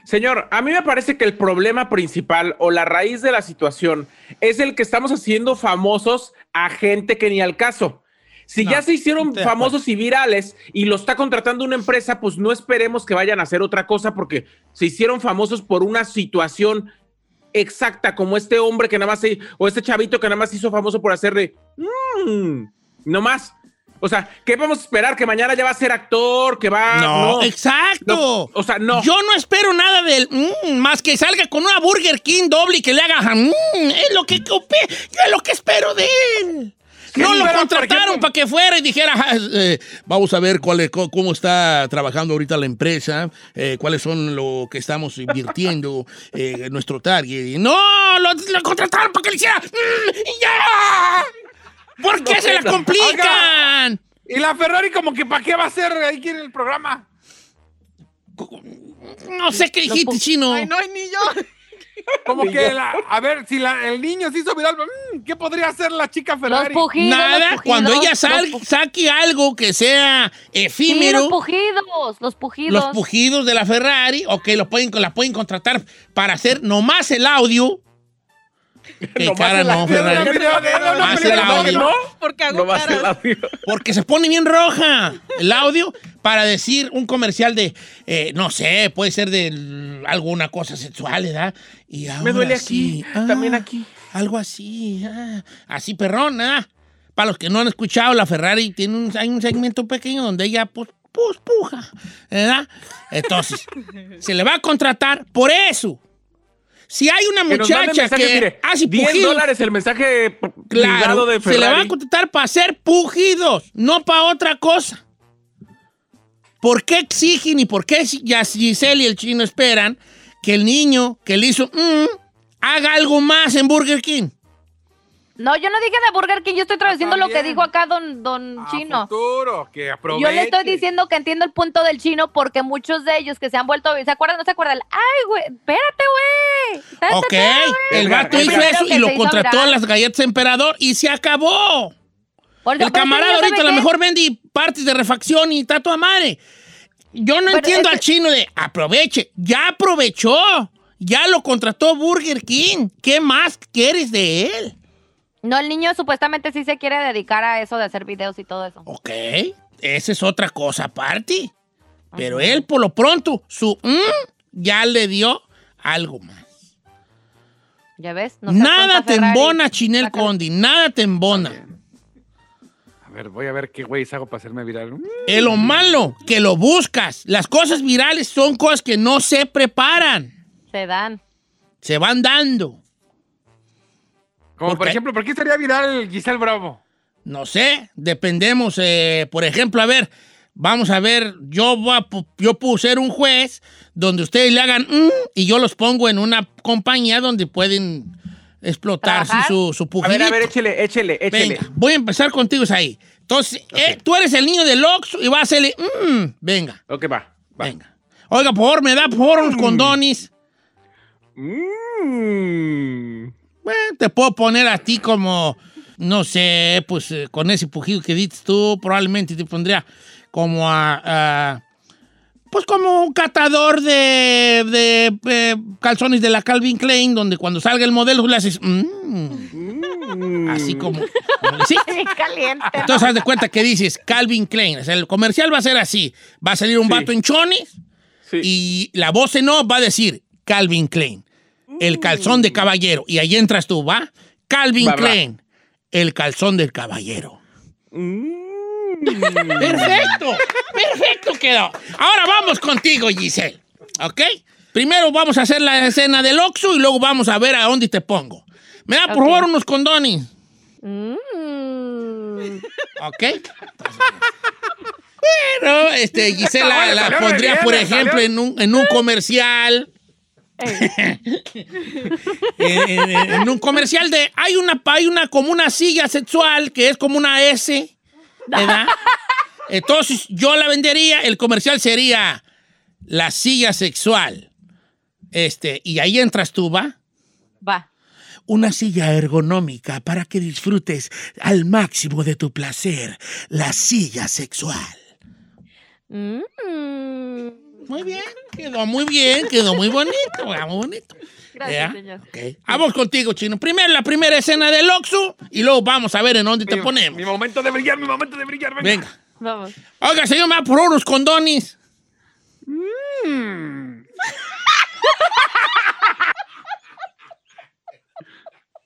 Señor, a mí me parece que el problema principal o la raíz de la situación es el que estamos haciendo famosos a gente que ni al caso. Si No, ya se hicieron famosos y virales y lo está contratando una empresa, pues no esperemos que vayan a hacer otra cosa porque se hicieron famosos por una situación exacta, como este hombre que nada más se, o este chavito que nada más se hizo famoso por hacerle, mmm, no más. O sea, ¿qué vamos a esperar? Que mañana ya va a ser actor, que va... no, exacto. No, o sea, no. Yo no espero nada del mm, más que salga con una Burger King doble y que le haga mm, es lo que es lo que espero de él. ¿Qué No lo contrataron para que fuera y dijera, "Ah, eh, vamos a ver cuál es- cómo está trabajando ahorita la empresa, eh, cuáles son lo que estamos invirtiendo, eh, nuestro target. Y No, lo, lo contrataron para que le hiciera, "Mm, y ¡ya! ¿Por qué No, se la complican? Y la Ferrari como que ¿para qué va a ser ahí en el programa? No sé qué dijiste, chino. Ay, no hay niño. Como que, la- a ver, si la- el niño se hizo viral, mm, ¿qué podría hacer la chica Los Ferrari? pujidos. Nada, los pujidos, cuando ella sal- saque algo que sea Sí, efímero, los pujidos, los pujidos. los pujidos de la Ferrari, o que los pueden, la pueden contratar para hacer nomás el audio. Cara no. Ferrari. Pero el no, audio. ¿No? Porque hago caras. audio. Porque se pone bien roja el audio para decir un comercial de, eh, no sé, puede ser de l- alguna cosa sexual, ¿verdad? Y Me duele sí, aquí, también aquí. Algo así, ah, así perrón, ¿ah? Para los que no han escuchado, la Ferrari tiene un, hay un segmento pequeño donde ella, pues, pues, puja, ¿verdad? Entonces, se le va a contratar por eso. Si hay una Que muchacha mensajes, que mire, hace 10 pujidos, dólares el mensaje Claro, se le va a contratar para hacer pujidos, no para otra cosa. ¿Por qué exigen y por qué ya Giselle y el chino esperan que el niño que le hizo mm, haga algo más en Burger King? No, yo no dije de Burger King, yo estoy traduciendo lo que dijo acá don, don A Chino. futuro, que aproveche. Yo le estoy diciendo que entiendo el punto del chino porque muchos de ellos que se han vuelto, ¿se acuerdan? ¿No se acuerdan? Ay, güey, espérate, güey. Ok, el vato hizo eso y lo contrató a las galletas Emperador y se acabó. El camarada ahorita a lo mejor vende partes de refacción y está toda madre. Yo no entiendo al chino de aproveche. Ya aprovechó. Ya lo contrató Burger King. ¿Qué más quieres de él? No, el niño supuestamente sí se quiere dedicar a eso de hacer videos y todo eso. Ok, esa es otra cosa aparte. Pero él, por lo pronto, su mm, ya le dio algo más. ¿Ya ves? No nada te embona, Chinel Sácalo. Condi. Nada te embona. ver, voy a ver qué güey hago para hacerme viral. Es lo malo, que lo buscas. Las cosas virales son cosas que no se preparan, Se dan. se van dando. Como ¿Por ejemplo, ¿por qué estaría viral Giselle Bravo? No sé, dependemos, eh, por ejemplo, a ver, vamos a ver, yo, voy a yo puedo ser un juez donde ustedes le hagan "Mm", y yo los pongo en una compañía donde pueden explotar su, su A ver, a ver, échele, échele, échele. Venga, voy a empezar contigo, ahí. Entonces, eh, tú eres el niño del Oxxo y vas a hacerle, "Mm", venga, Ok, va. va. venga. Oiga, por favor, me da por favor unos condones. Mm. Bueno, te puedo poner a ti como, no sé, pues eh, con ese pujido que dices tú, probablemente te pondría como a, a- pues como un catador de, de, eh, calzones de la Calvin Klein, donde cuando salga el modelo le haces, "Mm", así como, sí. Bien caliente. Entonces haz de cuenta que dices Calvin Klein, o sea, el comercial va a ser así, va a salir un Sí. vato en chones Sí. y la voz en off va a decir Calvin Klein, el calzón de caballero. Y ahí entras tú, ¿va? Calvin Va, va. Klein, el calzón del caballero. Mm. Perfecto, perfecto quedó. Ahora vamos contigo, Giselle. ¿Ok? Primero vamos a hacer la escena del Oxxo y luego vamos a ver a dónde te pongo. Me da, por Ok. favor, unos condones. Mm. ¿Ok? Bueno, este, Gisela bueno, la pondría, bien, por ejemplo, en un, en un comercial. en, en- en un comercial de. Hay una, hay una como una silla sexual que es como una S. ¿Verdad? Entonces, yo la vendería. El comercial sería la silla sexual. Este, y ahí entras tú, ¿va? Va. Una silla ergonómica para que disfrutes al máximo de tu placer. La silla sexual. Mm. Muy bien, quedó muy bien, quedó muy bonito, muy bonito. Gracias, ¿Ya? señor. Ok. Vamos contigo, Chino. Primero la primera escena del Oxxo y luego vamos a ver en dónde te ponemos. Mi momento de brillar, mi momento de brillar. Venga. Venga. Vamos. Oiga, señor, me va por unos condones.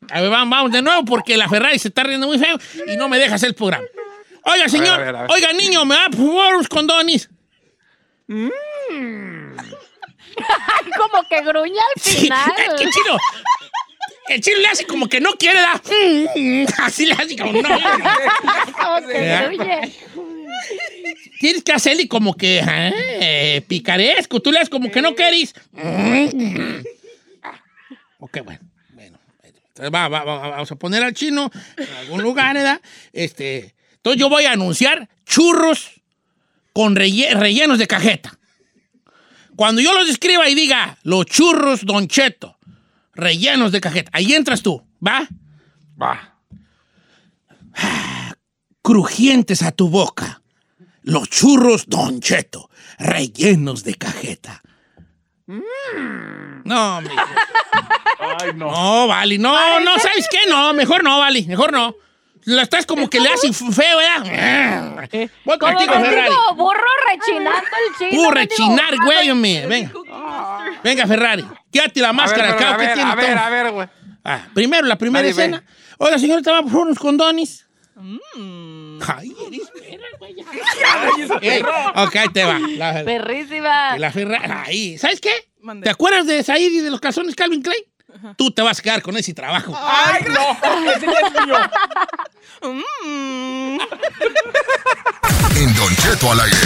A ver, vamos, vamos de nuevo porque la Ferrari se está riendo muy feo y no me deja hacer el programa. Oiga, señor, a ver, a ver. oiga, niño, me va por unos condones. Como que gruñe al Sí, final. es que chino. El chino le hace como que no quiere dar. Así le hace como no. Como que gruñe. Tienes que hacerle como que eh, picaresco. Tú le haces como que no querís. Ok, bueno. bueno. Entonces, va, va, va, vamos a poner al chino en algún lugar, ¿verdad? Este, entonces yo voy a anunciar churros con relle- rellenos de cajeta. Cuando yo los escriba y diga los churros Don Cheto, rellenos de cajeta, ahí entras tú, ¿va? Va. crujientes a tu boca. Los churros Don Cheto, rellenos de cajeta. No, mijo. Ay, no. No, vale. No, no, ¿sabes qué? No, mejor no, vale. Mejor no. La estás como que le hace feo, ¿verdad? Voy Como contigo, Ferrari. burro rechinando el chino. Mendigo rechinar, burro. güey, hombre. Venga. Venga, Ferrari. Quédate la A ver, máscara. cabo a ver, a ver, a ver, güey. Ah, primero, la primera Nadie escena. Oiga, señorita, va por unos condones. Mm. Ay, eres perra, güey. Ey, ok, ahí te va. La, Perrísima. la Ferrari. Ahí. ¿Sabes qué? ¿Te acuerdas de Said y de los calzones Calvin Klein? Tú te vas a quedar con ese trabajo. ¡Ay, no! ¡Ese ya es mío! Mm. En Don Cheto al aire.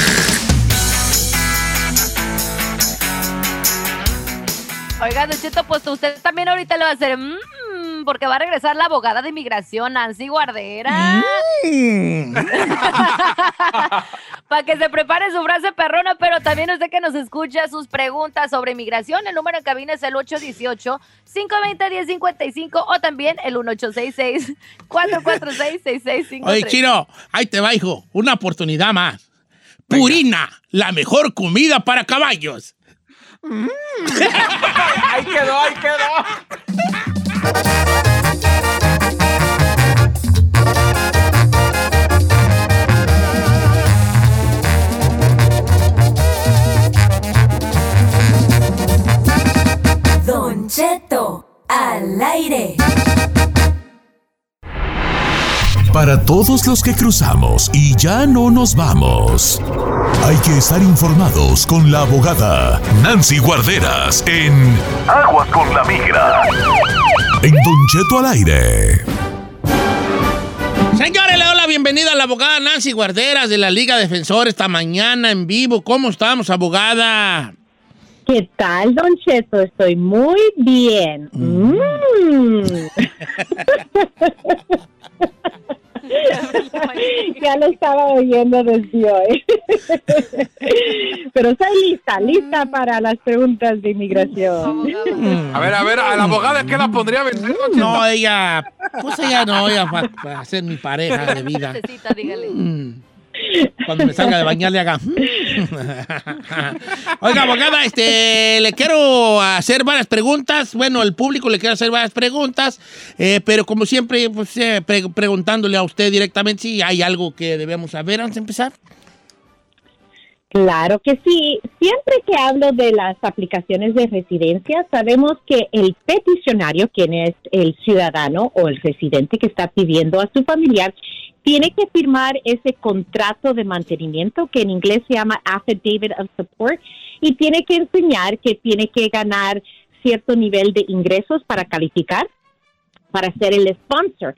Oiga, Don Cheto, pues usted también ahorita le va a hacer. mm, porque va a regresar la abogada de inmigración, Nancy Guardera. Mm. Para que se prepare su frase perrona, pero también usted que nos escucha sus preguntas sobre inmigración. El número en cabina es el 818-520-1055 o también el 1866-446-6653. Oye, Chino, ahí te va, hijo. Una oportunidad más. Purina, la mejor comida para caballos. ¡Ahí quedó, ahí quedó! Cheto al aire. Para todos los que cruzamos y ya no nos vamos. Hay que estar informados con la abogada Nancy Guarderas en Aguas con la Migra. En Don Cheto al aire. Señores, le doy la bienvenida a la abogada Nancy Guarderas de la Liga Defensor esta mañana en vivo. ¿Cómo estamos, abogada? ¿Qué tal, Don Cheto? Estoy muy bien. Mm. ya lo estaba oyendo desde hoy. Pero estoy lista, lista para las preguntas de inmigración. A ver, a ver, a la abogada, ¿qué la pondría a vender? don Cheto? No, ella, pues ella no, ella va a ser mi pareja de vida. Necesita, dígale. Mm. Cuando me salga de bañar le haga. Oiga, abogada, este, le quiero hacer varias preguntas. Bueno, el público le quiere hacer varias preguntas, eh, pero como siempre, pues, eh, pre- preguntándole a usted directamente si hay algo que debemos saber antes de empezar. Claro que sí. Siempre que hablo de las aplicaciones de residencia, sabemos que el peticionario, quien es el ciudadano o el residente que está pidiendo a su familiar, tiene que firmar ese contrato de mantenimiento que en inglés se llama Affidavit of Support y tiene que enseñar que tiene que ganar cierto nivel de ingresos para calificar para ser el sponsor.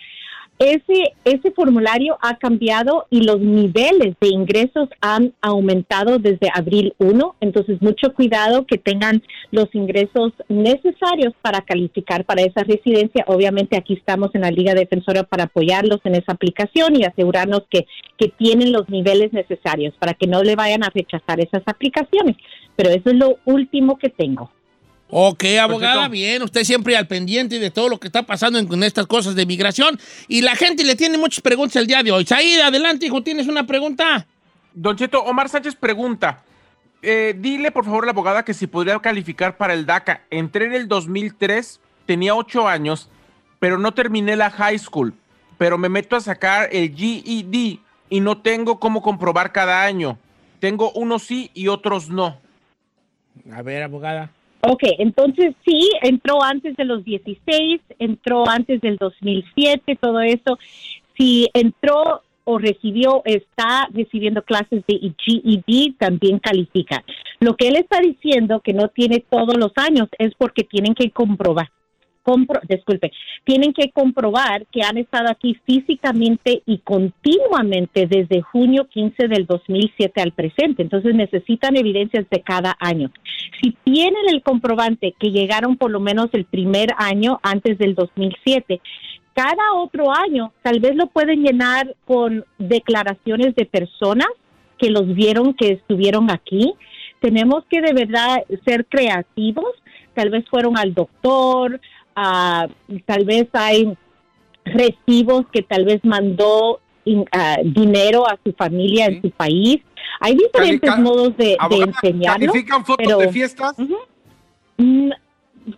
Ese, ese formulario ha cambiado y los niveles de ingresos han aumentado desde abril 1, entonces mucho cuidado que tengan los ingresos necesarios para calificar para esa residencia. Obviamente aquí estamos en la Liga Defensora para apoyarlos en esa aplicación y asegurarnos que, que tienen los niveles necesarios para que no le vayan a rechazar esas aplicaciones. Pero eso es lo último que tengo. Ok, abogada, bien. Usted siempre al pendiente de todo lo que está pasando en, con estas cosas de migración. Y la gente le tiene muchas preguntas el día de hoy. Said, adelante, hijo, ¿tienes una pregunta? Don Cheto, Omar Sánchez pregunta. eh, dile por favor a la abogada que si podría calificar para el DACA. Entré en el 2003, tenía 8 años, pero no terminé la high school. Pero me meto a sacar el GED y no tengo cómo comprobar cada año. Tengo unos sí y otros no. A ver, abogada. Ok, entonces sí, entró antes de los 16, entró antes del 2007, todo eso. Si entró o recibió, está recibiendo clases de GED, también califica. Lo que él está diciendo que no tiene todos los años es porque tienen que comprobar. Compro, disculpe, tienen que comprobar que han estado aquí físicamente y continuamente desde junio 15 del 2007 al presente. Entonces necesitan evidencias de cada año. Si tienen el comprobante que llegaron por lo menos el primer año antes del 2007, cada otro año tal vez lo pueden llenar con declaraciones de personas que los vieron que estuvieron aquí. Tenemos que de verdad ser creativos. Tal vez fueron al doctor, ah, tal vez hay recibos que tal vez mandó in- dinero a su familia en su país. Hay diferentes Calica- modos de, de Abogada, enseñarlo. ¿Califican fotos pero- de fiestas? Mm,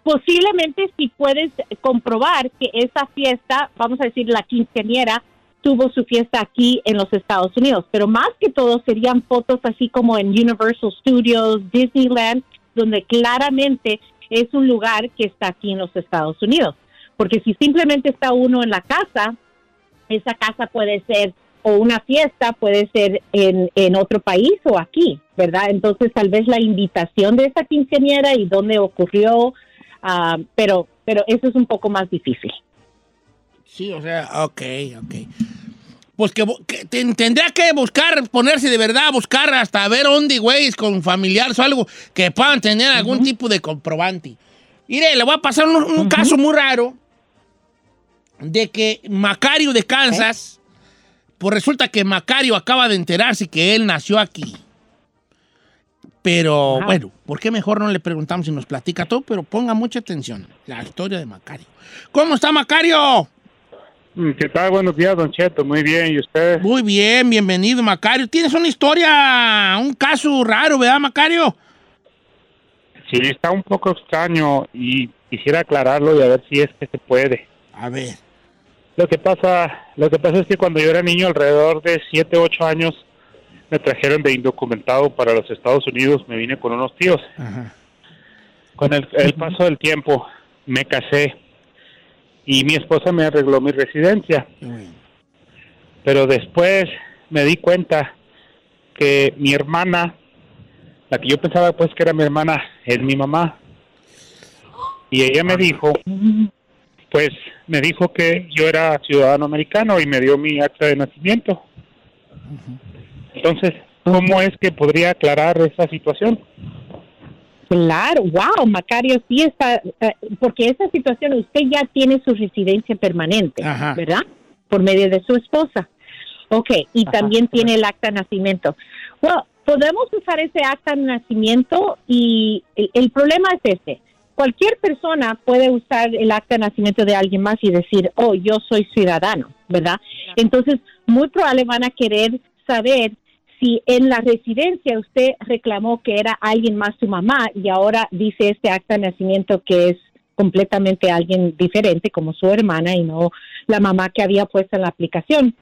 posiblemente si puedes comprobar que esa fiesta, vamos a decir la quinceañera, tuvo su fiesta aquí en los Estados Unidos, pero más que todo serían fotos así como en Universal Studios, Disneyland, donde claramente es un lugar que está aquí en los Estados Unidos. Porque si simplemente está uno en la casa, esa casa puede ser o una fiesta, puede ser en, en otro país o aquí, ¿verdad? Entonces tal vez la invitación de esa quinceañera y dónde ocurrió, ah, pero, pero eso es un poco más difícil. Sí, o sea, ok, ok. Pues que, que ten- tendría que buscar, ponerse de verdad a buscar hasta ver dónde, güey, con familiares o algo que puedan tener algún tipo de comprobante. Mire, le voy a pasar un, un caso muy raro de que Macario de Kansas, pues resulta que Macario acaba de enterarse que él nació aquí. Pero bueno, ¿por qué mejor no le preguntamos si nos platica todo? Pero ponga mucha atención, la historia de Macario. ¿Cómo está Macario? Mm, ¿Qué tal? Buenos días, Don Cheto. Muy bien. ¿Y usted? Muy bien, bienvenido, Macario. Tienes una historia, un caso raro, ¿verdad, Macario? Sí, está un poco extraño y quisiera aclararlo y a ver si es que se puede. A ver. Lo que pasa, lo que pasa es que cuando yo era niño, alrededor de 7, 8 años, me trajeron de indocumentado para los Estados Unidos. Me vine con unos tíos. Con el, el paso del tiempo, me casé y mi esposa me arregló mi residencia. Pero después me di cuenta que mi hermana, la que yo pensaba pues que era mi hermana, es mi mamá. Y ella me dijo, pues me dijo que yo era ciudadano americano y me dio mi acta de nacimiento. Entonces, ¿cómo es que podría aclarar esa situación? Claro, wow, Macario, sí está, eh, porque esa situación usted ya tiene su residencia permanente, Ajá. ¿verdad? Por medio de su esposa. Ok, y también tiene el acta de nacimiento. Bueno, podemos usar ese acta de nacimiento y el, el problema es este. Cualquier persona puede usar el acta de nacimiento de alguien más y decir, oh, yo soy ciudadano, ¿verdad? Entonces, muy probable van a querer saber si en la residencia usted reclamó que era alguien más su mamá y ahora dice este acta de nacimiento que es completamente alguien diferente como su hermana y no la mamá que había puesto en la aplicación.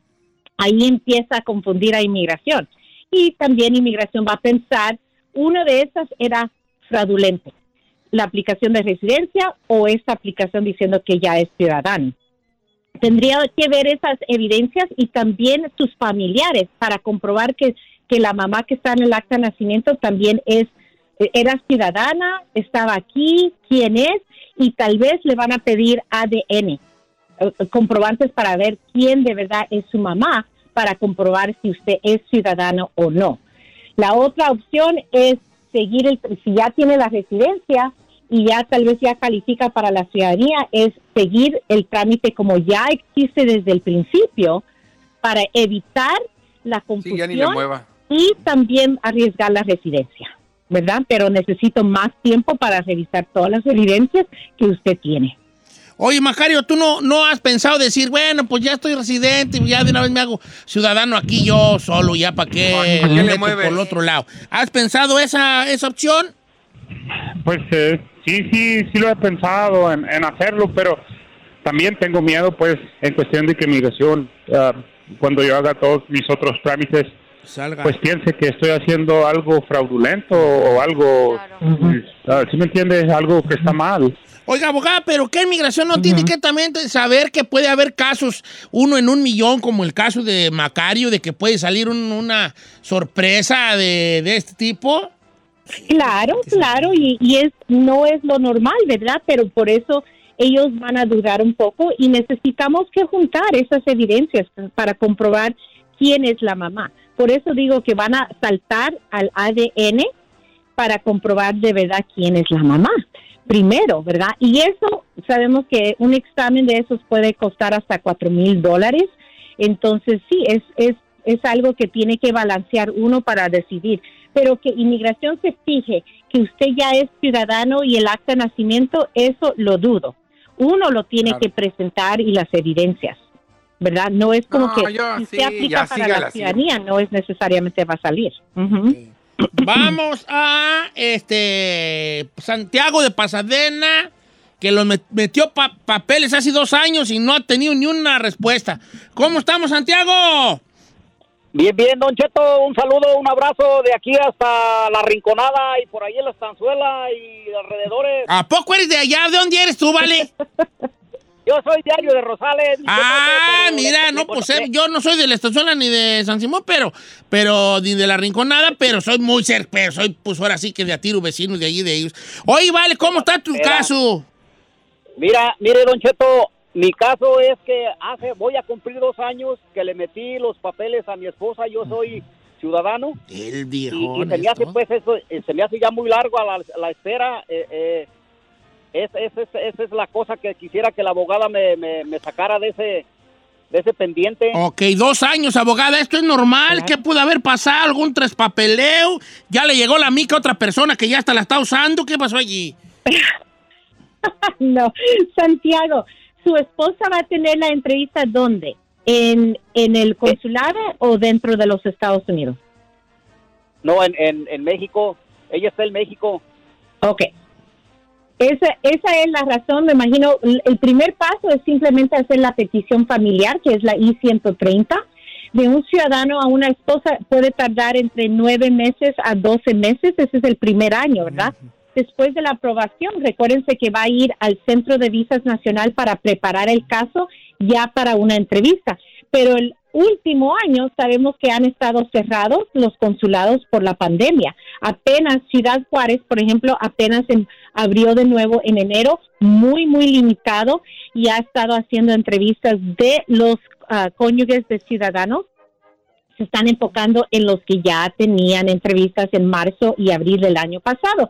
Ahí empieza a confundir a inmigración. Y también inmigración va a pensar, uno de esas era fraudulento, la aplicación de residencia o esta aplicación diciendo que ya es ciudadano tendría que ver esas evidencias y también sus familiares para comprobar que, que la mamá que está en el acta de nacimiento también es era ciudadana, estaba aquí, quién es y tal vez le van a pedir ADN, eh, comprobantes para ver quién de verdad es su mamá para comprobar si usted es ciudadano o no. La otra opción es seguir el si ya tiene la residencia y ya tal vez ya califica para la ciudadanía, es seguir el trámite como ya existe desde el principio para evitar la Sí, confusión ya ni le mueva. y también arriesgar la residencia, ¿verdad? Pero necesito más tiempo para revisar todas las evidencias que usted tiene. Oye, Macario, ¿tú no, no has pensado decir, bueno, pues ya estoy residente, ya de una vez me hago ciudadano aquí yo solo, ya para qué, ¿Para qué me le mueves? por el otro lado? ¿Has pensado esa, esa opción? Pues eh, sí, sí, sí lo he pensado en, en hacerlo, pero también tengo miedo, pues, en cuestión de que migración, ah, cuando yo haga todos mis otros trámites, Salga. pues piense que estoy haciendo algo fraudulento o algo, ah, ¿sí me entiendes? Algo que está mal. Oiga, abogada, pero ¿qué inmigración no tiene que también saber que puede haber casos, uno en un millón, como el caso de Macario, de que puede salir un- una sorpresa de, de este tipo? Claro, claro, y, y es no es lo normal, ¿verdad? Pero por eso ellos van a dudar un poco y necesitamos que juntar esas evidencias para comprobar quién es la mamá. Por eso digo que van a saltar al ADN para comprobar de verdad quién es la mamá. Primero, ¿verdad? Y eso, sabemos que un examen de esos puede costar hasta cuatro mil dólares. Entonces, sí, es, es, es algo que tiene que balancear uno para decidir. Pero que inmigración se fije que usted ya es ciudadano y el acta de nacimiento, eso lo dudo. Uno lo tiene Claro. que presentar y las evidencias, ¿verdad? No es como No, que yo si usted sí, aplica para la ciudadanía, no es necesariamente va a salir. Vamos a este Santiago de Pasadena, que met- metió pa- papeles hace dos años y no ha tenido ni una respuesta. ¿Cómo estamos, Santiago? Bien, bien, Don Cheto, un saludo, un abrazo de aquí hasta la Rinconada y por ahí en la Estanzuela y alrededores. ¿A poco eres de allá? ¿De dónde eres tú, vale? Yo soy diario de Rosales. Ah, mira, no, pues eh, yo no soy de la estación ni de San Simón, pero, pero ni de la Rinconada, pero soy muy cerca, pero soy pues ahora sí que de Atiro, vecinos de allí de ellos. Oye, vale, ¿cómo está tu Mira. caso? Mira, mire, Don Cheto, mi caso es que hace, voy a cumplir dos años que le metí los papeles a mi esposa, yo soy ciudadano. El Y, viejo. y se me hace, pues, eso, eh, se me hace ya muy largo a la, espera. Eh, eh, es- es- es- esa es la cosa que quisiera que la abogada me, me, me sacara de ese, de ese pendiente. Ok, dos años, abogada. ¿Esto es normal? ¿Qué pudo haber pasado? ¿Algún traspapeleo? ¿Ya le llegó la mica a otra persona que ya hasta la está usando? ¿Qué pasó allí? no, Santiago, su esposa va a tener la entrevista ¿dónde? ¿En, en el consulado o dentro de los Estados Unidos? No, en, en, en México. Ella está en México. Ok. Esa, esa es la razón, me imagino. El el primer paso es simplemente hacer la petición familiar, que es la I-130. De un ciudadano a una esposa puede tardar entre nueve meses a doce meses. Ese es el primer año, ¿verdad? Después de la aprobación, recuérdense que va a ir al Centro de Visas Nacional para preparar el caso ya para una entrevista. Pero el último año sabemos que han estado cerrados los consulados por la pandemia. Apenas Ciudad Juárez, por ejemplo, apenas en- abrió de nuevo en enero, muy, muy limitado, y ha estado haciendo entrevistas de los ah, cónyuges de ciudadanos se están enfocando en los que ya tenían entrevistas en marzo y abril del año pasado.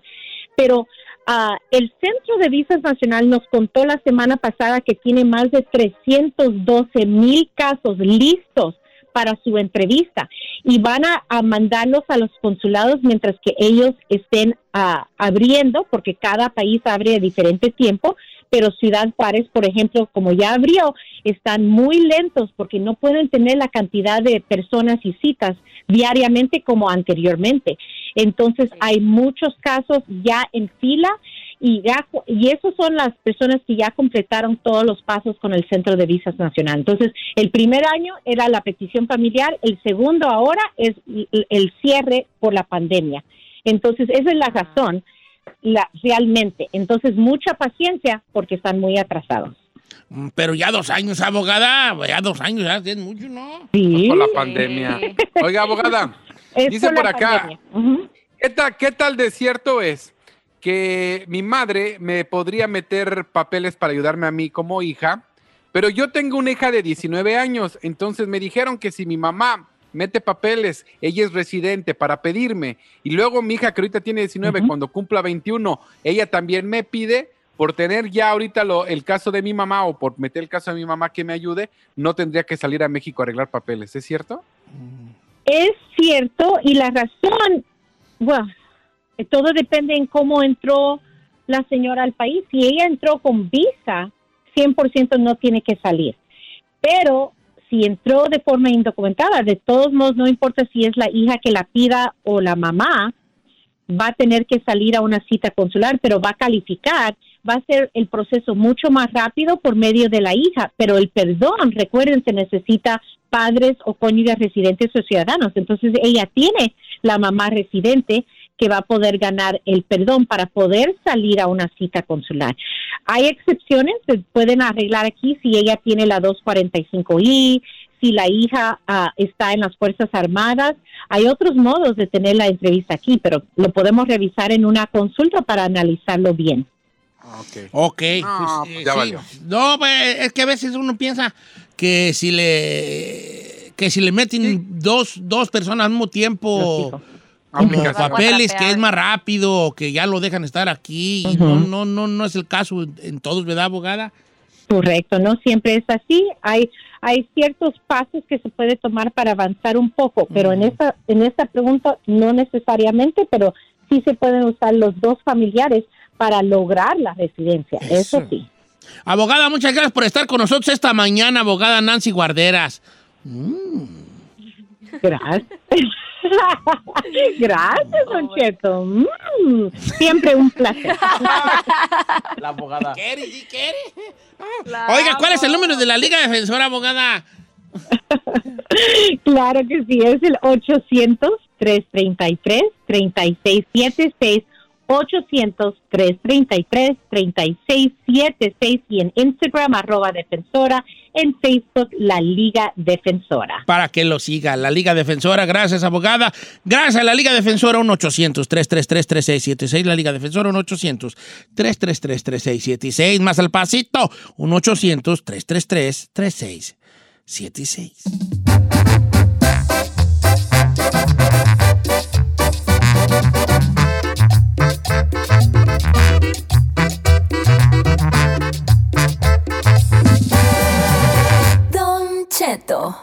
Pero ah, el Centro de Visas Nacional nos contó la semana pasada que tiene más de 312 mil casos listos para su entrevista y van a, a mandarlos a los consulados mientras que ellos estén ah, abriendo, porque cada país abre a diferente tiempo, pero Ciudad Juárez, por ejemplo, como ya abrió, están muy lentos porque no pueden tener la cantidad de personas y citas diariamente como anteriormente. Entonces hay muchos casos ya en fila y ya y esos son las personas que ya completaron todos los pasos con el Centro de Visas Nacional. Entonces, el primer año era la petición familiar, el segundo ahora es el- cierre por la pandemia. Entonces, esa es la razón la, realmente. Entonces, mucha paciencia porque están muy atrasados. Mm, Pero ya dos años, abogada. Ya dos años, ya es mucho, ¿no? Sí. Por la pandemia. Oiga, abogada, Es dice por acá. ¿qué tal, ¿qué tal de cierto es que mi madre me podría meter papeles para ayudarme a mí como hija? Pero yo tengo una hija de 19 años, entonces me dijeron que si mi mamá mete papeles, ella es residente para pedirme, y luego mi hija que ahorita tiene 19, cuando cumpla 21, ella también me pide, por tener ya ahorita lo- el caso de mi mamá o por meter el caso de mi mamá que me ayude, no tendría que salir a México a arreglar papeles, ¿es cierto? Es cierto y la razón, bueno, todo depende en cómo entró la señora al país. Si ella entró con visa, 100% no tiene que salir. Pero si entró de forma indocumentada, de todos modos, no importa si es la hija que la pida o la mamá, va a tener que salir a una cita consular, pero va a calificar, va a ser el proceso mucho más rápido por medio de la hija, pero el perdón, recuerden, se necesita padres o cónyuges residentes o ciudadanos. Entonces ella tiene la mamá residente que va a poder ganar el perdón para poder salir a una cita consular. Hay excepciones, se pueden arreglar aquí si ella tiene la 245I, si la hija ah, está en las Fuerzas Armadas. Hay otros modos de tener la entrevista aquí, pero lo podemos revisar en una consulta para analizarlo bien. Ok. No, pues, eh, ya sí. valió. No, pues, es que a veces uno piensa que si le que si le meten dos, dos personas al mismo tiempo como papeles, que es más rápido, que ya lo dejan estar aquí. y no, no, no, no es el caso en todos, ¿verdad, abogada? Correcto, no siempre es así. Hay hay ciertos pasos que se puede tomar para avanzar un poco, pero en esta en esta pregunta no necesariamente, pero sí se pueden usar los dos familiares para lograr la residencia. Eso, sí. Abogada, muchas gracias por estar con nosotros esta mañana, abogada Nancy Guarderas. Gracias. Gracias, Don Cheto. Mm, siempre un placer. La abogada. ¿Quiere, sí quiere? Oiga, ¿cuál es el número de la Liga Defensora, abogada? Claro que sí, es el 800-333-3676. 800-333-3676 y en Instagram arroba defensora, en Facebook la Liga Defensora. Para que lo siga, la Liga Defensora. Gracias, abogada. Gracias a la Liga Defensora, 1-800-333-3676. La Liga Defensora, 1-800-333-3676. Más al pasito, 1-800-333-3676. Exacto.